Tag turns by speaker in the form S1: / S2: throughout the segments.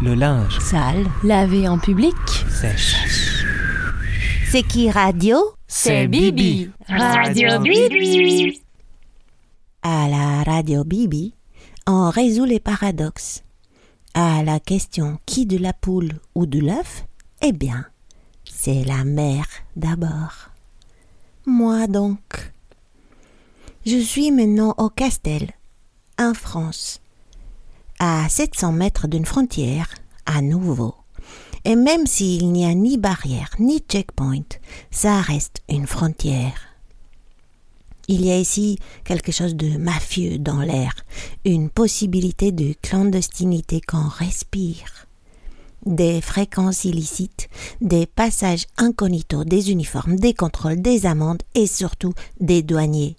S1: Le linge.
S2: Sale. Lavé en public.
S1: Sèche.
S3: C'est qui radio?
S2: C'est Bibi.
S4: Radio Bibi.
S3: À la radio Bibi, on résout les paradoxes. À la question qui de la poule ou de l'œuf? Eh bien, c'est la mère d'abord. Moi donc. Je suis maintenant au Castel, en France, à 700 mètres d'une frontière, à nouveau. Et même s'il n'y a ni barrière ni checkpoint, ça reste une frontière. Il y a ici quelque chose de mafieux dans l'air, une possibilité de clandestinité qu'on respire. Des fréquences illicites, des passages incognito, des uniformes, des contrôles, des amendes et surtout des douaniers.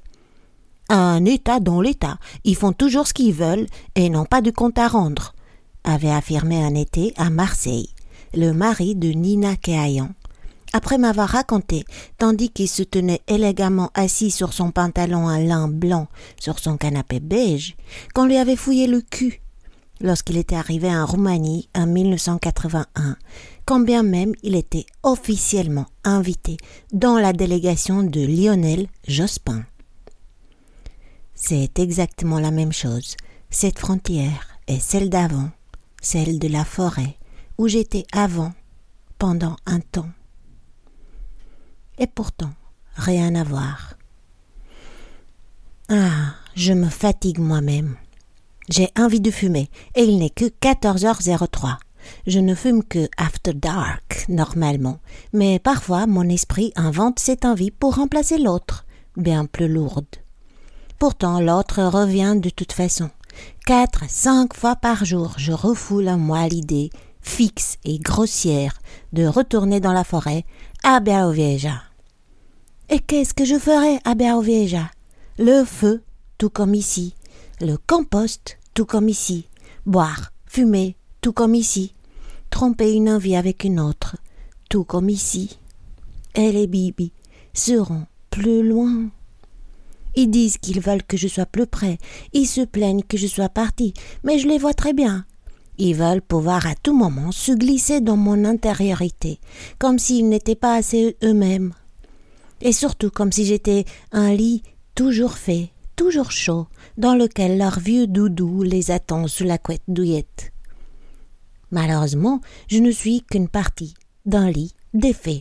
S3: Un État dans l'État, ils font toujours ce qu'ils veulent et n'ont pas de compte à rendre, avait affirmé un été à Marseille le mari de Nina Keayan, après m'avoir raconté, tandis qu'il se tenait élégamment assis sur son pantalon à lin blanc sur son canapé beige, qu'on lui avait fouillé le cul lorsqu'il était arrivé en Roumanie en 1981, quand bien même il était officiellement invité dans la délégation de Lionel Jospin. C'est exactement la même chose. Cette frontière est celle d'avant, celle de la forêt, où j'étais avant, pendant un temps. Et pourtant, rien à voir. Ah, je me fatigue moi-même. J'ai envie de fumer, et il n'est que 14h03. Je ne fume que after dark, normalement, mais parfois mon esprit invente cette envie pour remplacer l'autre, bien plus lourde. Pourtant, l'autre revient de toute façon. Quatre, cinq fois par jour, je refoule à moi l'idée, fixe et grossière, de retourner dans la forêt à Berovieja. Et qu'est-ce que je ferais à Berovieja Le feu, tout comme ici. Le compost, tout comme ici. Boire, fumer, tout comme ici. Tromper une envie avec une autre, tout comme ici. Et les bibis seront plus loin. Ils disent qu'ils veulent que je sois plus près. Ils se plaignent que je sois parti. Mais je les vois très bien. Ils veulent pouvoir à tout moment se glisser dans mon intériorité, comme s'ils n'étaient pas assez eux-mêmes. Et surtout comme si j'étais un lit toujours fait, toujours chaud, dans lequel leur vieux doudou les attend sous la couette douillette. Malheureusement, je ne suis qu'une partie d'un lit défait.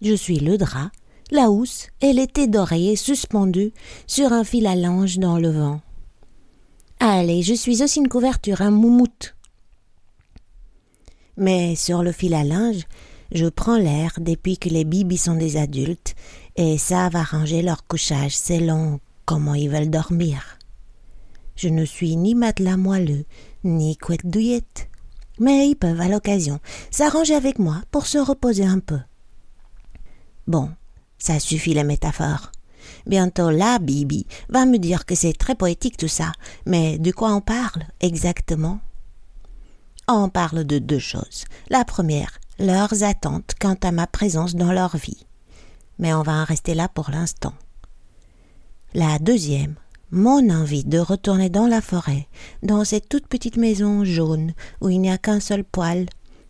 S3: Je suis le drap, la housse et l'été d'oreiller suspendu sur un fil à linge dans le vent. Allez, je suis aussi une couverture, un moumoute. Mais sur le fil à linge, je prends l'air depuis que les bibis sont des adultes et savent arranger leur couchage selon comment ils veulent dormir. Je ne suis ni matelas moelleux, ni couette douillette. Mais ils peuvent, à l'occasion, s'arranger avec moi pour se reposer un peu. Bon, ça suffit les métaphores. Bientôt là, Bibi va me dire que c'est très poétique tout ça. Mais de quoi on parle exactement? On parle de deux choses. La première, leurs attentes quant à ma présence dans leur vie. Mais on va en rester là pour l'instant. La deuxième, mon envie de retourner dans la forêt, dans cette toute petite maison jaune où il n'y a qu'un seul poêle,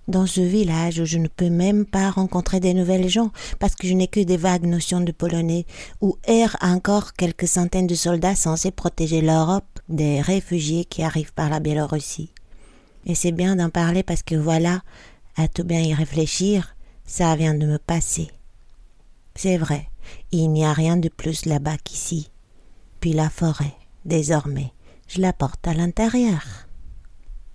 S3: dans ce village où je ne peux même pas rencontrer des nouvelles gens parce que je n'ai que des vagues notions de polonais, où errent encore quelques centaines de soldats censés protéger l'Europe des réfugiés qui arrivent par la Biélorussie. Et c'est bien d'en parler parce que voilà, à tout bien y réfléchir, ça vient de me passer. C'est vrai, il n'y a rien de plus là-bas qu'ici. Puis la forêt, désormais, je la porte à l'intérieur.